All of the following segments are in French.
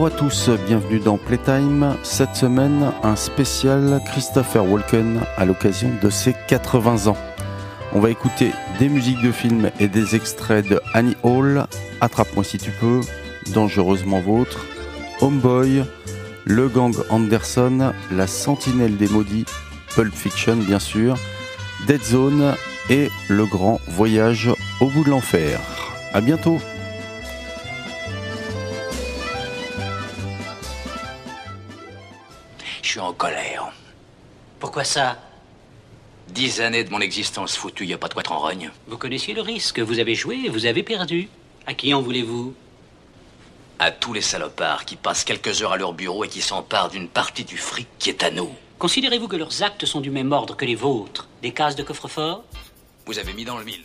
Bonjour à tous, bienvenue dans Playtime. Cette semaine, un spécial Christopher Walken à l'occasion de ses 80 ans. On va écouter des musiques de films et des extraits de Annie Hall, Attrape-moi si tu peux, Dangereusement vôtre, Homeboy, Le Gang Anderson, La Sentinelle des Maudits, Pulp Fiction bien sûr, Dead Zone et Le Grand Voyage au bout de l'enfer. À bientôt Je suis en colère. Pourquoi ça? Dix années de mon existence foutue, y a pas de quoi être en rogne. Vous connaissiez le risque. Vous avez joué et vous avez perdu. À qui en voulez-vous? À tous les salopards qui passent quelques heures à leur bureau et qui s'emparent d'une partie du fric qui est à nous. Considérez-vous que leurs actes sont du même ordre que les vôtres? Des cases de coffre-fort? Vous avez mis dans le mille.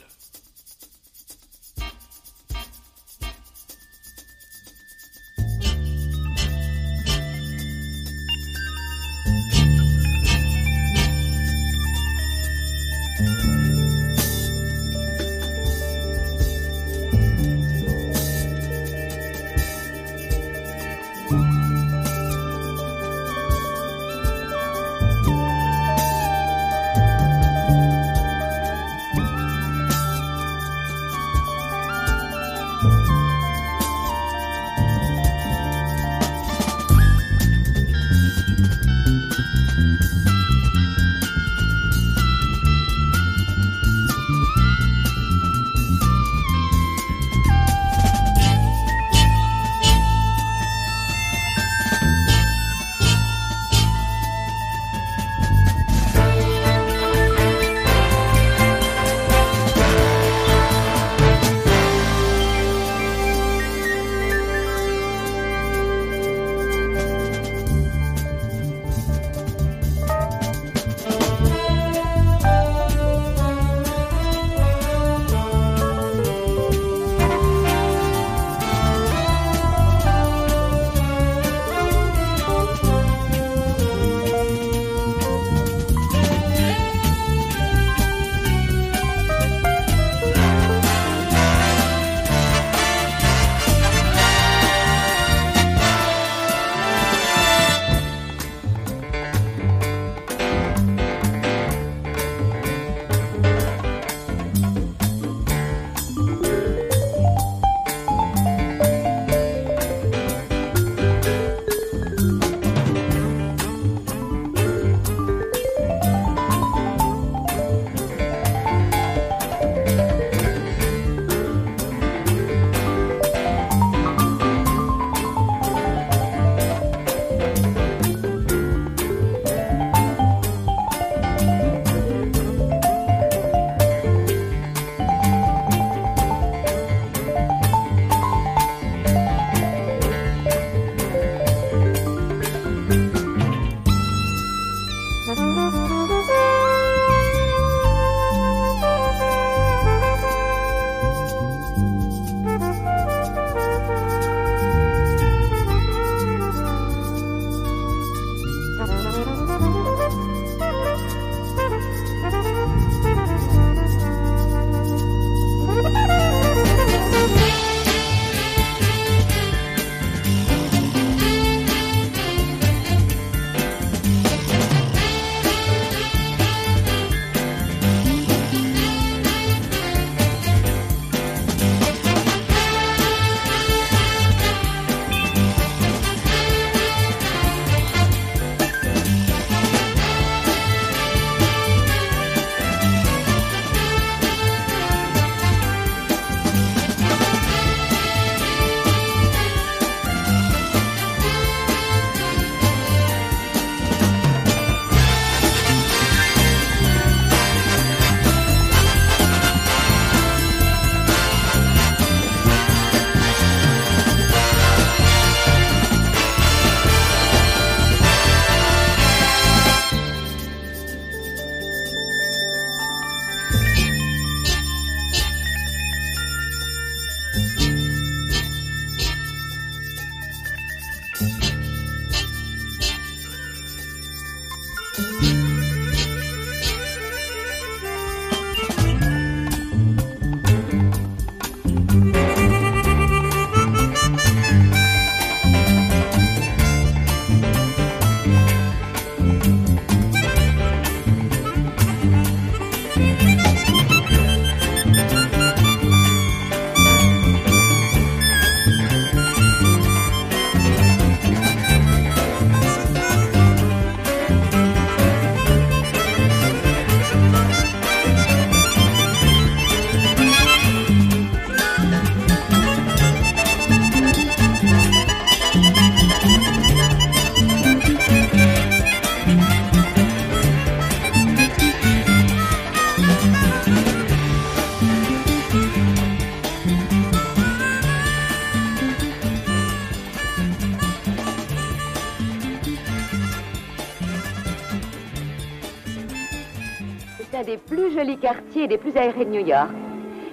Des plus aérés de New York.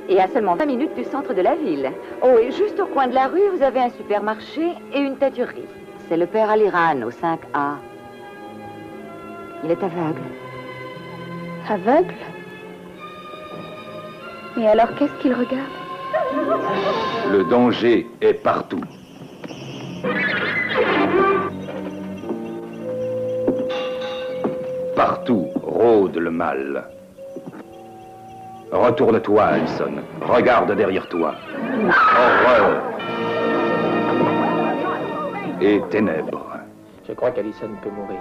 Et à seulement 20 minutes du centre de la ville. Oh, et juste au coin de la rue, vous avez un supermarché et une tâturerie. C'est le père Aliran au 5A. Il est aveugle. Aveugle? Mais alors qu'est-ce qu'il regarde? Le danger est partout. Partout rôde le mal. Retourne-toi, Alison. Regarde derrière toi. Horreur. Et ténèbres. Je crois qu'Alison peut mourir.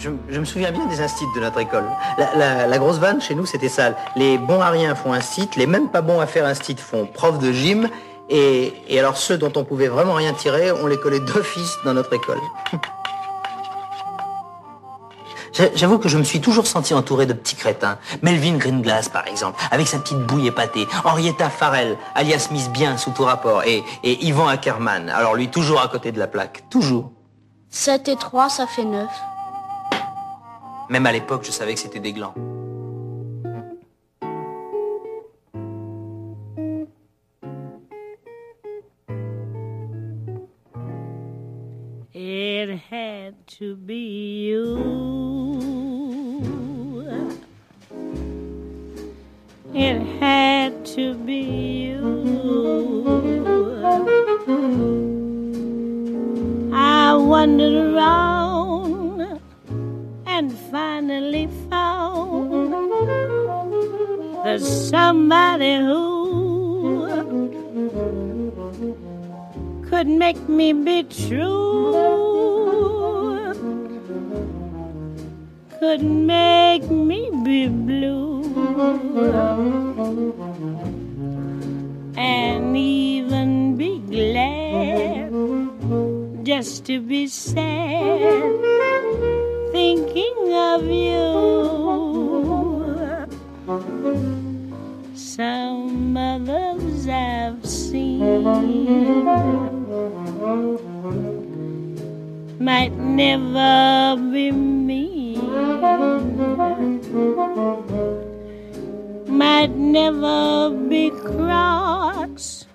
Je, me souviens bien des instituts de notre école. La, grosse vanne, chez nous, c'était ça. Les bons à rien font un site, les même pas bons à faire un site font prof de gym, et, alors ceux dont on pouvait vraiment rien tirer, on les collait d'office dans notre école. J'avoue que je me suis toujours senti entouré de petits crétins. Melvin Greenglass, par exemple, avec sa petite bouille épatée. Henrietta Farrell, alias Miss Bien, sous tout rapport. Et, et Yvan Ackerman, alors lui toujours à côté de la plaque. Toujours. 7 et 3, ça fait 9. Même à l'époque, je savais que c'était des glands. Somebody who could make me be true, could make me be blue, and even be glad just to be sad, thinking of you. Some others I've seen. Might never be me, might never be cross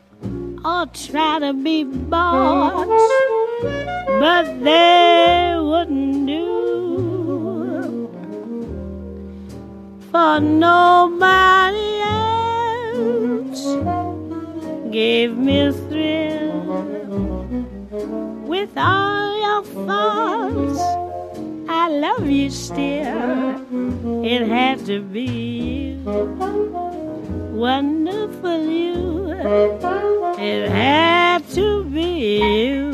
or try to be boss, but they wouldn't do for nobody else gave me a thrill with all your faults. I love you still. It had to be wonderful you. It had to be you.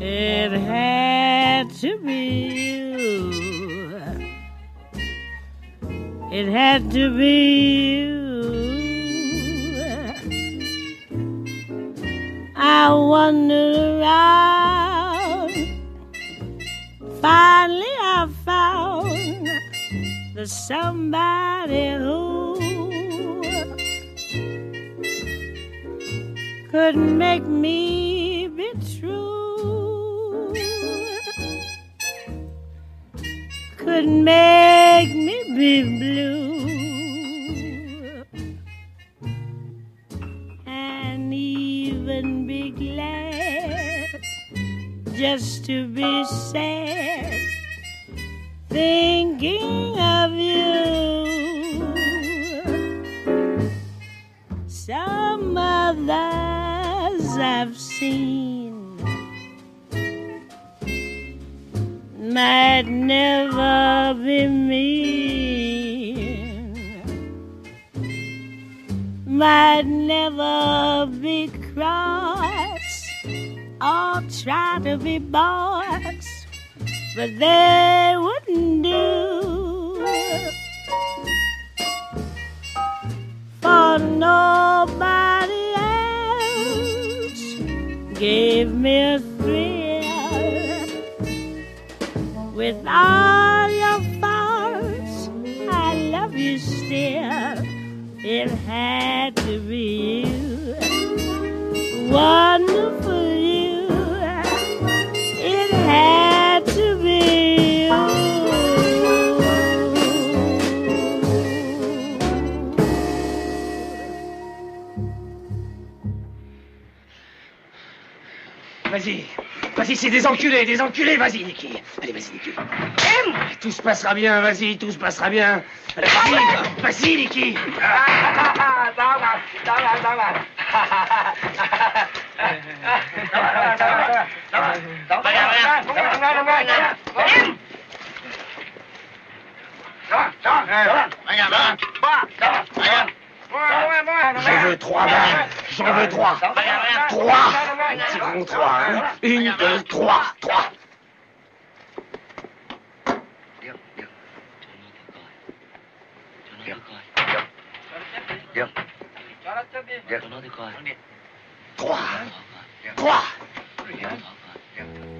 It had to be you. It had to be you. I wandered around. Finally, I found the somebody who could make me be true, could make be blue, and even be glad just to be sad thinking of might never be cross. Or try to be boss but they wouldn't do. For nobody else gave me a thrill. With Vas-y, vas-y, c'est des enculés, des enculés, vas-y, Niki. Allez, vas-y, Niki. Tout se passera bien, vas-y, tout se passera bien. Allez, Vas-y, vas-y, Niki. Je veux trois balles. J'en veux trois. Trois. Tirons trois. hein. Une, deux, trois. Trois. Trois. Trois. Exécution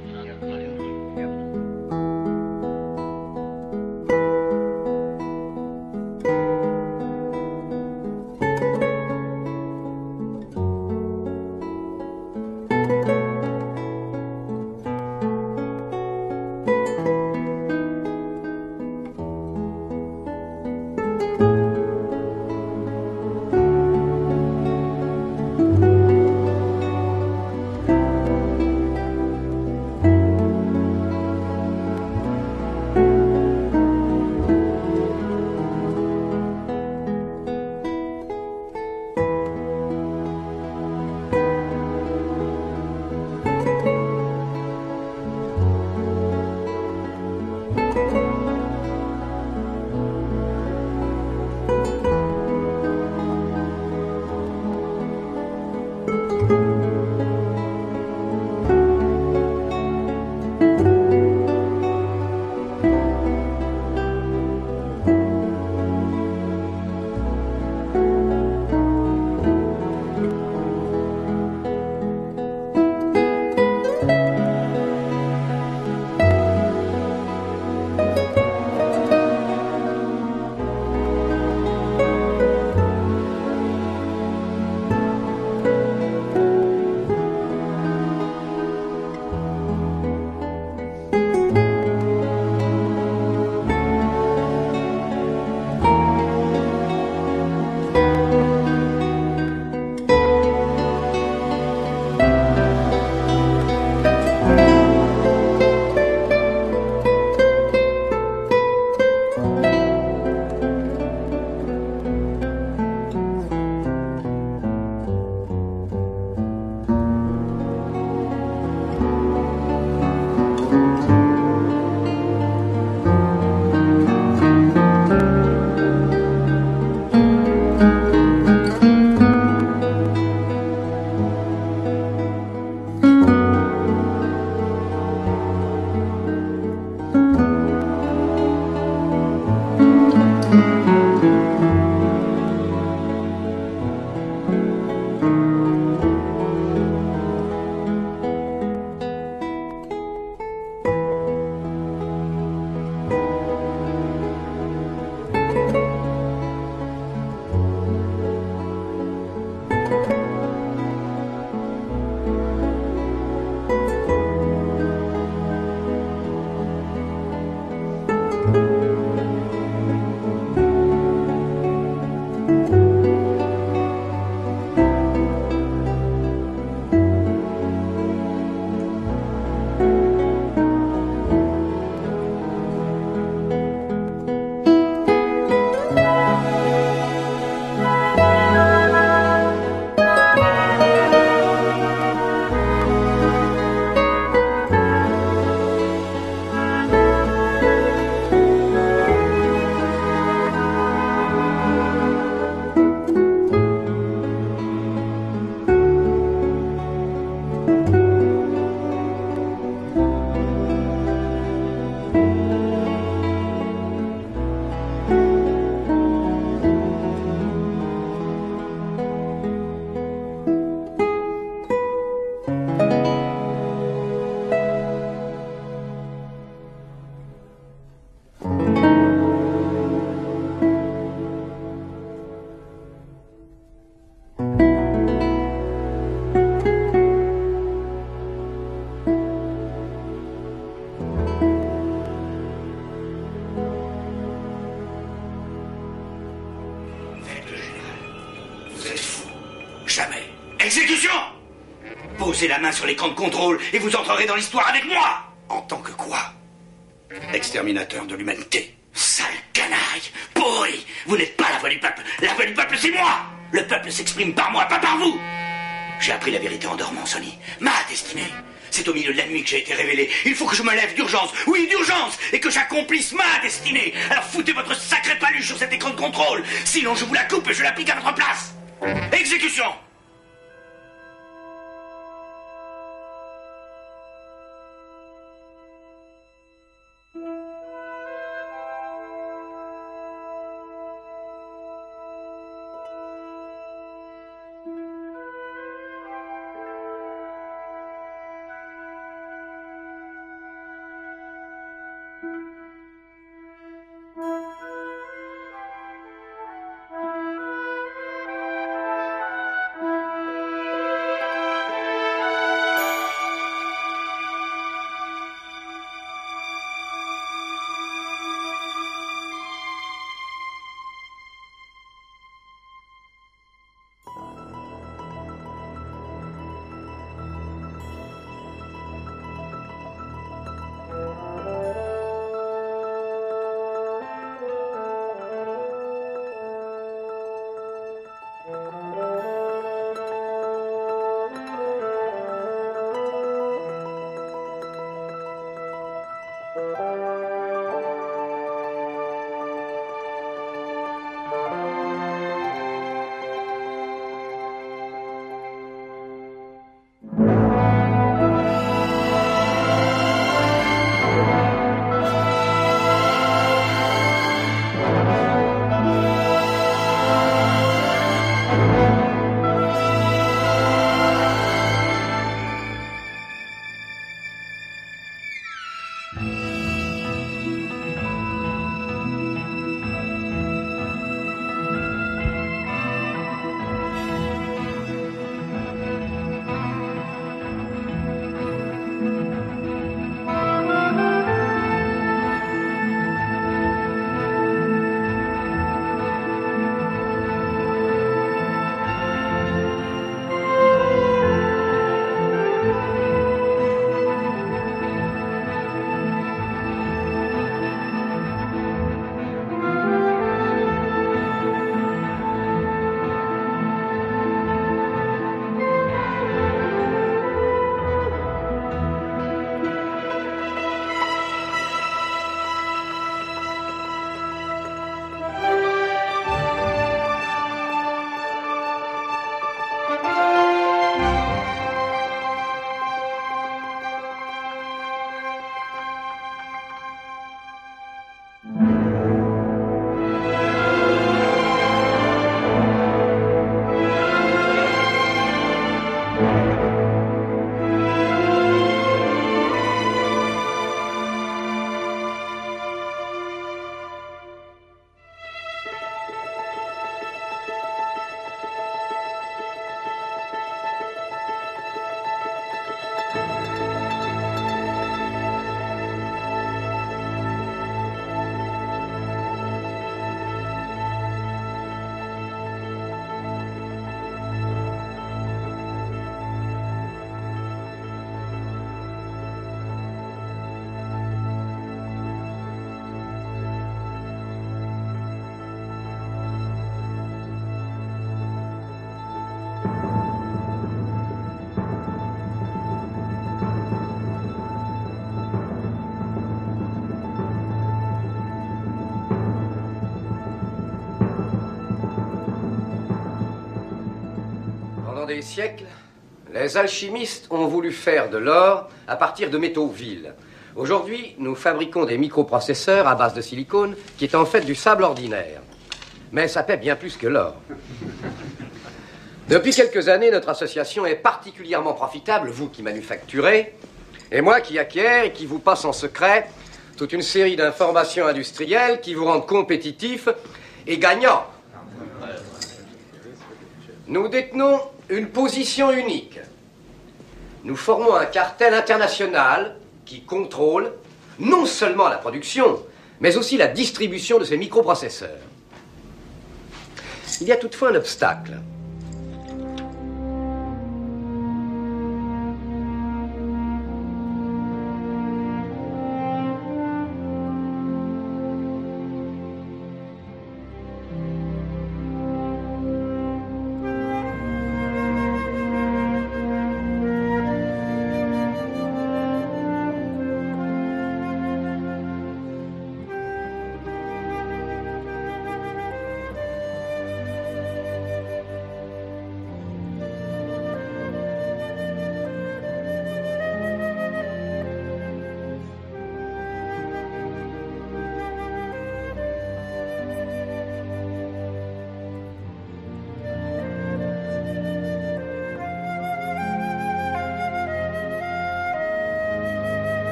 La main sur l'écran de contrôle et vous entrerez dans l'histoire avec moi En tant que quoi? Exterminateur de l'humanité. Sale canaille Pourri Vous n'êtes pas la voix du peuple La voix du peuple, c'est moi Le peuple s'exprime par moi, pas par vous J'ai appris la vérité en dormant, Sonny. Ma destinée c'est au milieu de la nuit que j'ai été révélé. Il faut que je me lève d'urgence, oui, d'urgence, et que j'accomplisse ma destinée. Alors foutez votre sacré paluche sur cet écran de contrôle. Sinon, je vous la coupe et je l'applique à votre place. Exécution des siècles, les alchimistes ont voulu faire de l'or à partir de métaux vils. Aujourd'hui, nous fabriquons des microprocesseurs à base de silicone qui est en fait du sable ordinaire. Mais ça paie bien plus que l'or. Depuis quelques années, notre association est particulièrement profitable, vous qui manufacturez, et moi qui acquiers et qui vous passe en secret toute une série d'informations industrielles qui vous rendent compétitifs et gagnants. Nous détenons une position unique. Nous formons un cartel international qui contrôle non seulement la production, mais aussi la distribution de ces microprocesseurs. Il y a toutefois un obstacle.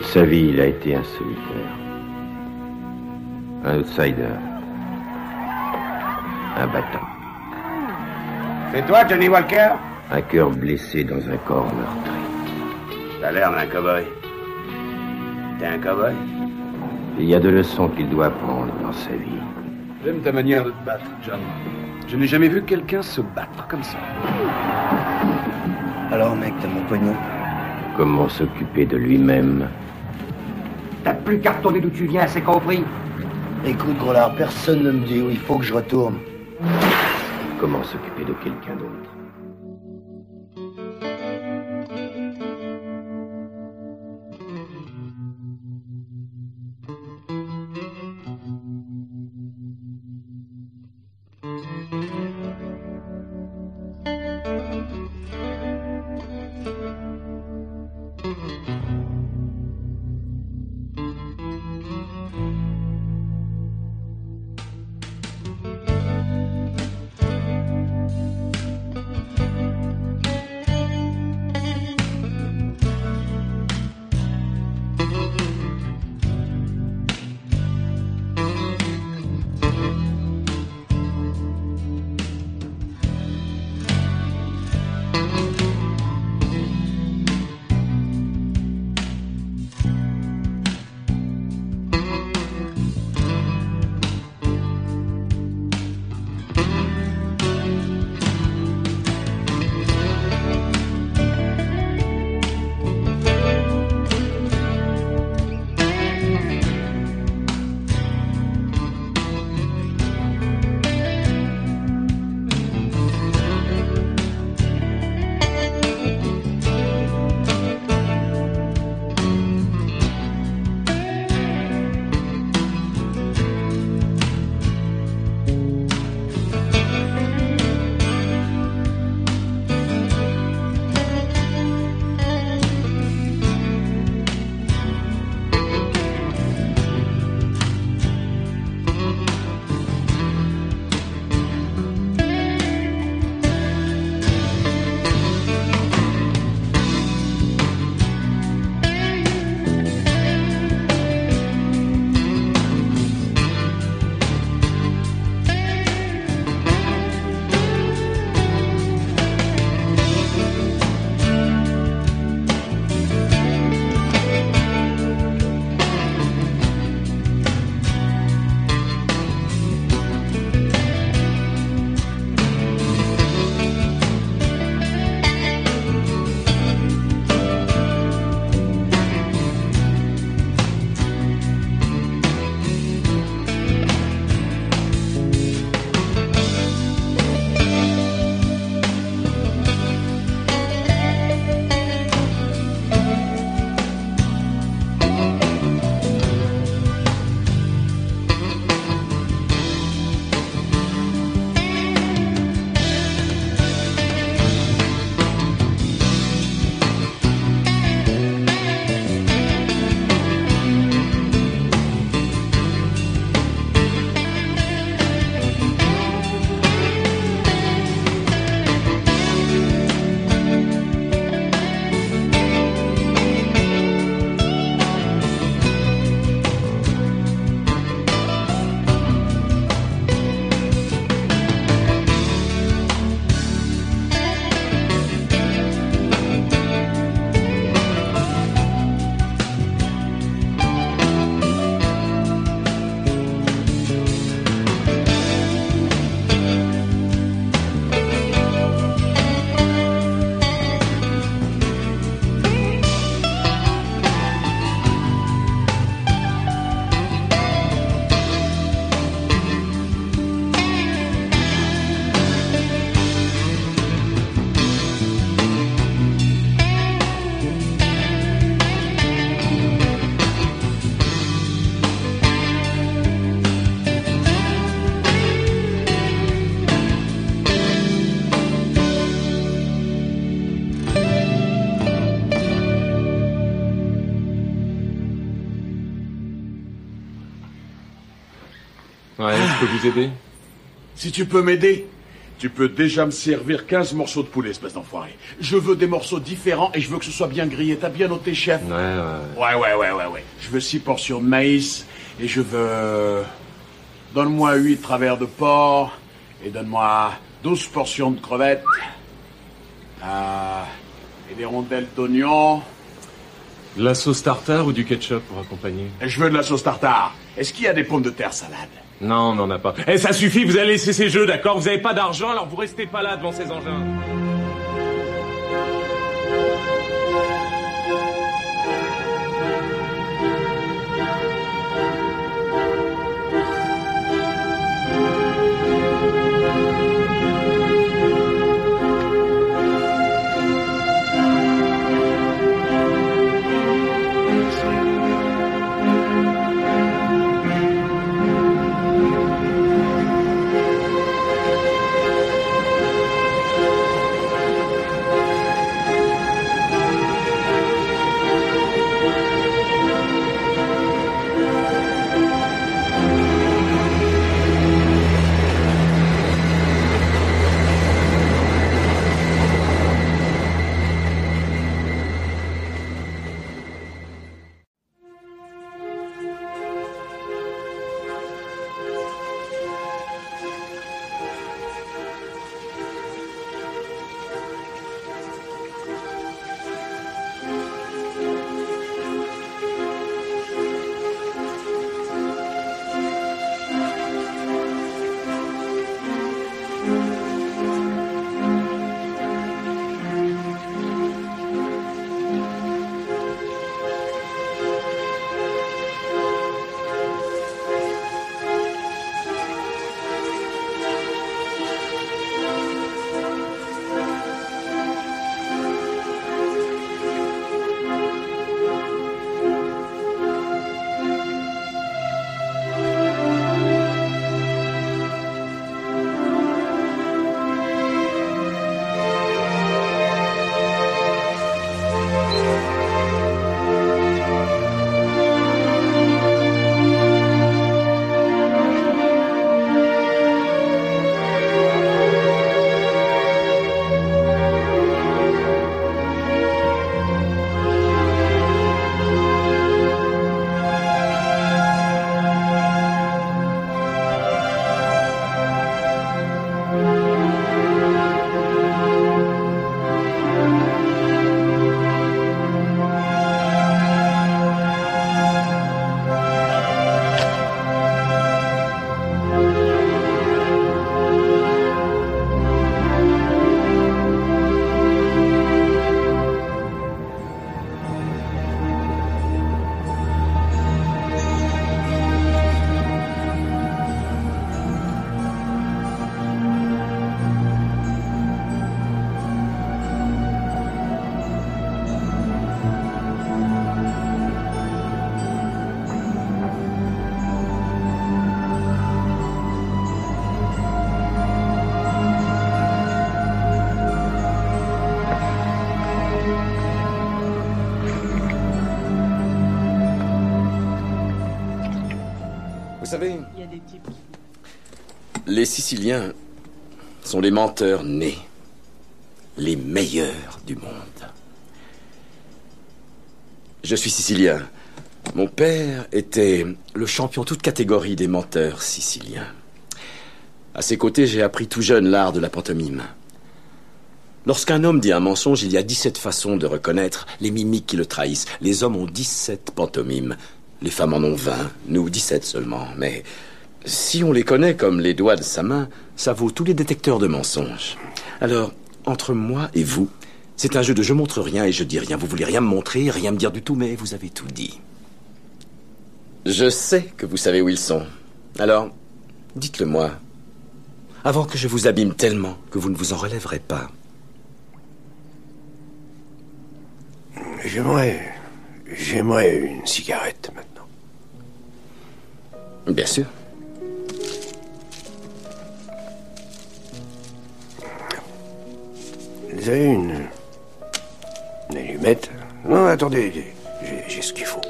Sa vie, il a été un solitaire. Un outsider. Un battant. C'est toi, Johnny Walker? Un cœur blessé dans un corps meurtri. T'as l'air d'un cow-boy. T'es un cow-boy? Il y a deux leçons qu'il doit apprendre dans sa vie. J'aime ta manière de te battre, John. Je n'ai jamais vu quelqu'un se battre comme ça. Alors, mec, t'as mon pognon. Comment s'occuper de lui-même? T'as plus qu'à retourner d'où tu viens, c'est compris Écoute, Groslard, personne ne me dit où il faut que je retourne. Comment s'occuper de quelqu'un d'autre? Peux vous aider Si tu peux m'aider, Tu peux déjà me servir 15 morceaux de poulet, espèce d'enfoiré. Je veux des morceaux différents et je veux que ce soit bien grillé. T'as bien noté, chef Ouais, ouais. Ouais, ouais, ouais, ouais, ouais. Je veux 6 portions de maïs et je veux... Donne-moi 8 travers de porc et donne-moi 12 portions de crevettes. Ah, et des rondelles d'oignons. De la sauce tartare ou du ketchup pour accompagner? Je veux de la sauce tartare. Est-ce qu'il y a des pommes de terre salades? Non, on n'en a pas. Eh, ça suffit, vous allez laisser ces jeux, d'accord? Vous avez pas d'argent, alors vous restez pas là devant ces engins. Les Siciliens sont les menteurs nés, les meilleurs du monde. Je suis sicilien. Mon père était le champion toute catégorie des menteurs siciliens. À ses côtés, j'ai appris tout jeune l'art de la pantomime. Lorsqu'un homme dit un mensonge, il y a 17 façons de reconnaître les mimiques qui le trahissent. Les hommes ont 17 pantomimes. Les femmes en ont 20, nous 17 seulement. Mais si on les connaît comme les doigts de sa main, ça vaut tous les détecteurs de mensonges. Alors, entre moi et vous, c'est un jeu de je montre rien et je dis rien. Vous voulez rien me montrer, rien me dire du tout, mais vous avez tout dit. Je sais que vous savez où ils sont. Alors, dites-le moi. Avant que je vous abîme tellement que vous ne vous en relèverez pas. J'aimerais. J'aimerais une cigarette maintenant. Bien sûr. Avez une. Une allumette? Non, attendez, j'ai ce qu'il faut.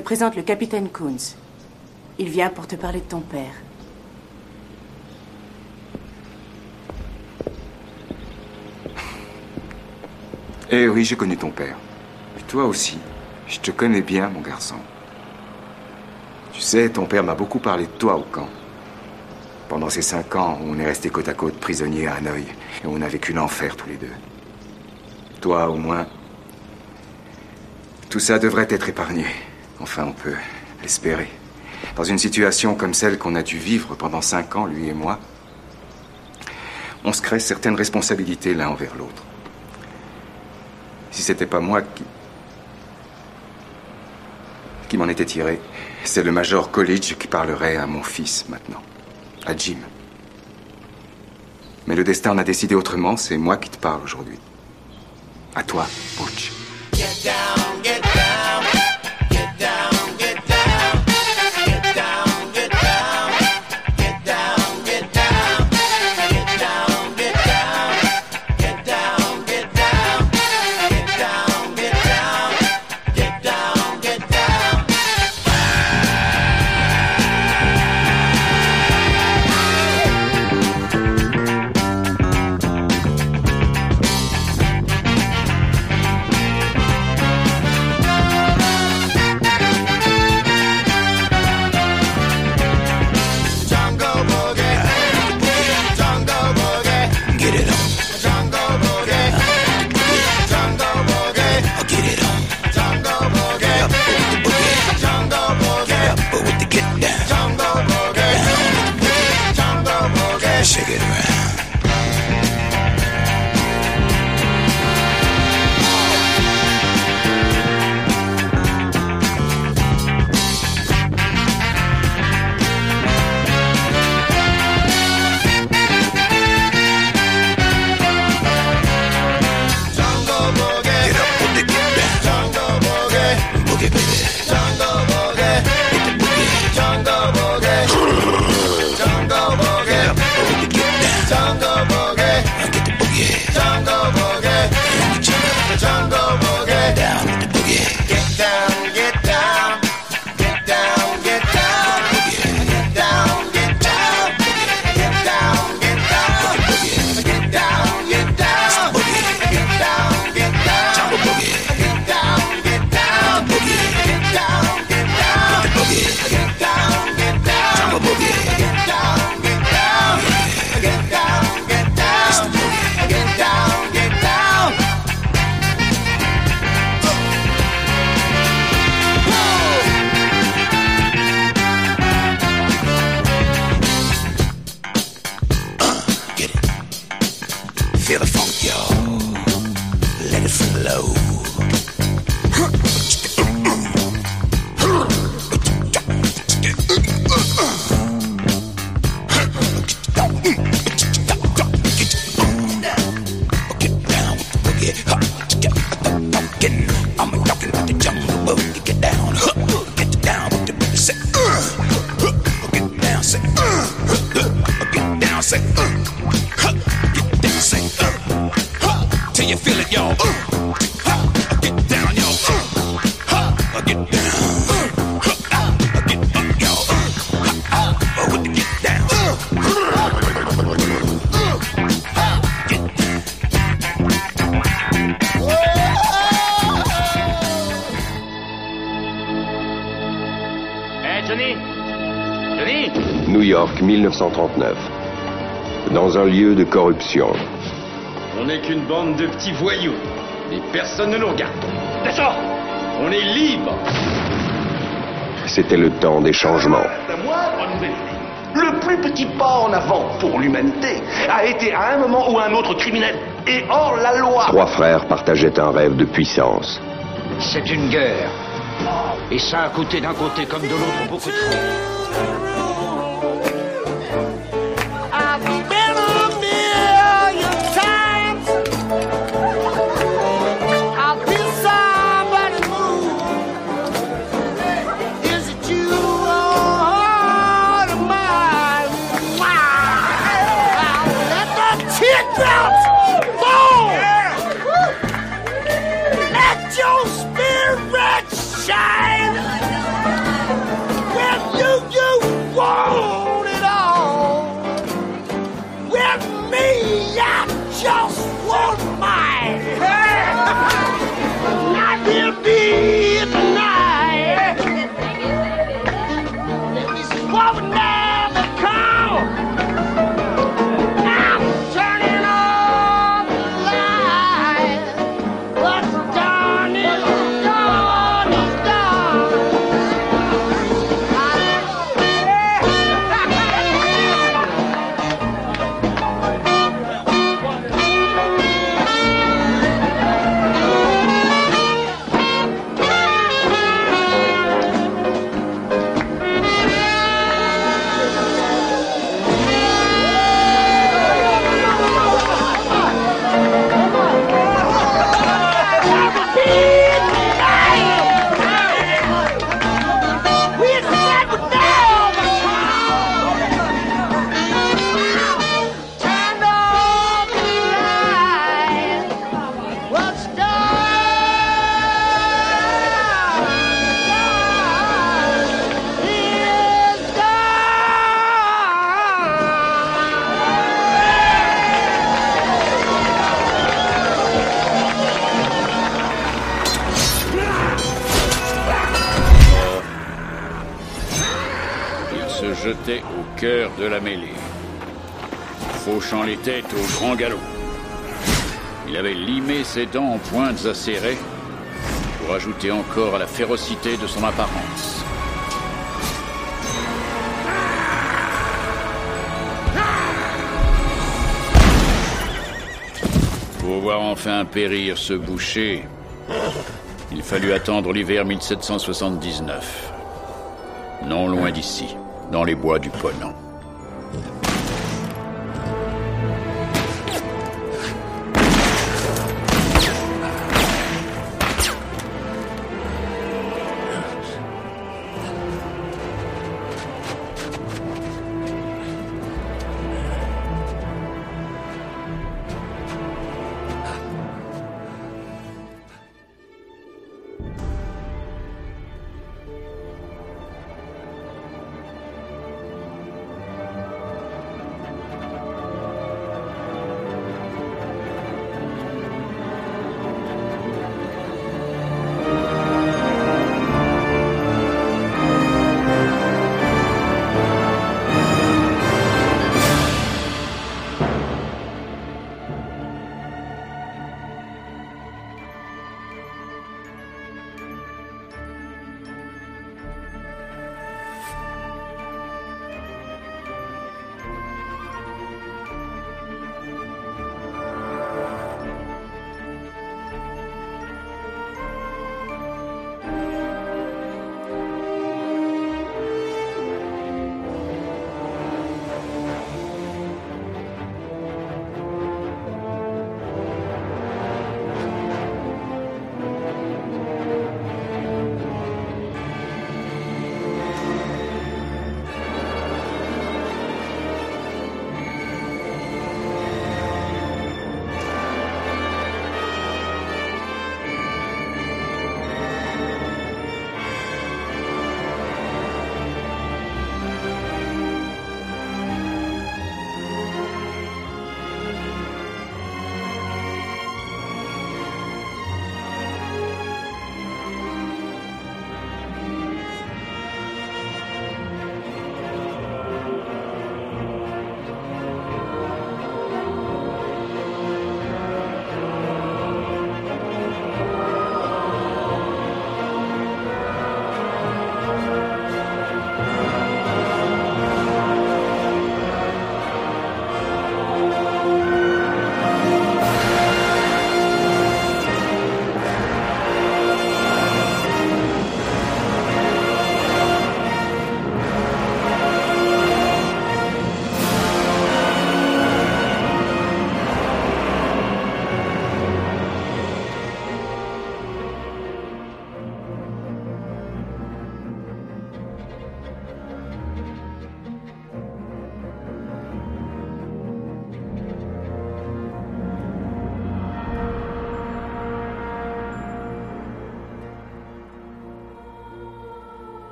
Te présente le capitaine Kunz. Il vient pour te parler de ton père. Eh oui, j'ai connu ton père. Et toi aussi. Je te connais bien, mon garçon. Tu sais, ton père m'a beaucoup parlé de toi au camp. Pendant ces cinq ans, on est restés côte à côte prisonniers à Hanoï. Et on a vécu l'enfer tous les deux. Toi, au moins. Tout ça devrait être épargné. Enfin, on peut l'espérer. Dans une situation comme celle qu'on a dû vivre pendant cinq ans, lui et moi, on se crée certaines responsabilités l'un envers l'autre. Si c'était pas moi qui. m'en était tiré, c'est le Major College qui parlerait à mon fils maintenant, à Jim. Mais le destin en a décidé autrement, c'est moi qui te parle aujourd'hui. À toi, Butch. 1939. Dans un lieu de corruption. On n'est qu'une bande de petits voyous. Et personne ne nous regarde. Descends On est libre. C'était le temps des changements. La moindre nouvelle le plus petit pas en avant pour l'humanité a été à un moment ou à un autre criminel et hors la loi. Trois frères partageaient un rêve de puissance. C'est une guerre. Et ça a coûté d'un côté comme de l'autre beaucoup de fois. Jetait au cœur de la mêlée, fauchant les têtes au grand galop. Il avait limé ses dents en pointes acérées pour ajouter encore à la férocité de son apparence. Pour voir enfin périr ce boucher, il fallut attendre l'hiver 1779. Non loin d'ici, dans les bois du Ponant.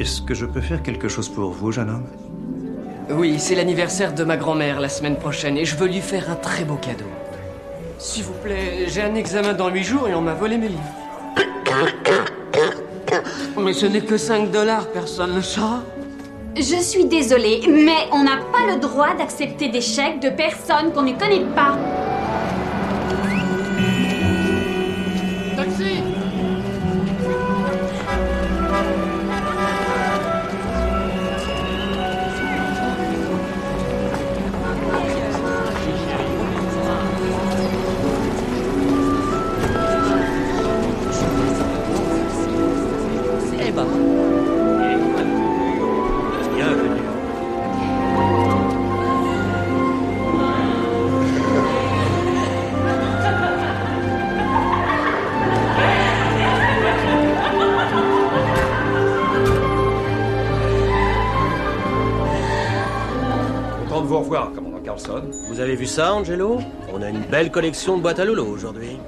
Est-ce que je peux faire quelque chose pour vous, jeune homme? Oui, c'est l'anniversaire de ma grand-mère la semaine prochaine et je veux lui faire un très beau cadeau. S'il vous plaît, j'ai un examen dans huit jours et on m'a volé mes livres. Mais ce n'est que 5 dollars, personne ne saura. Je suis désolée, mais on n'a pas le droit d'accepter des chèques de personnes qu'on ne connaît pas. Vous avez vu ça, Angelo? On a une belle collection de boîtes à lolo aujourd'hui.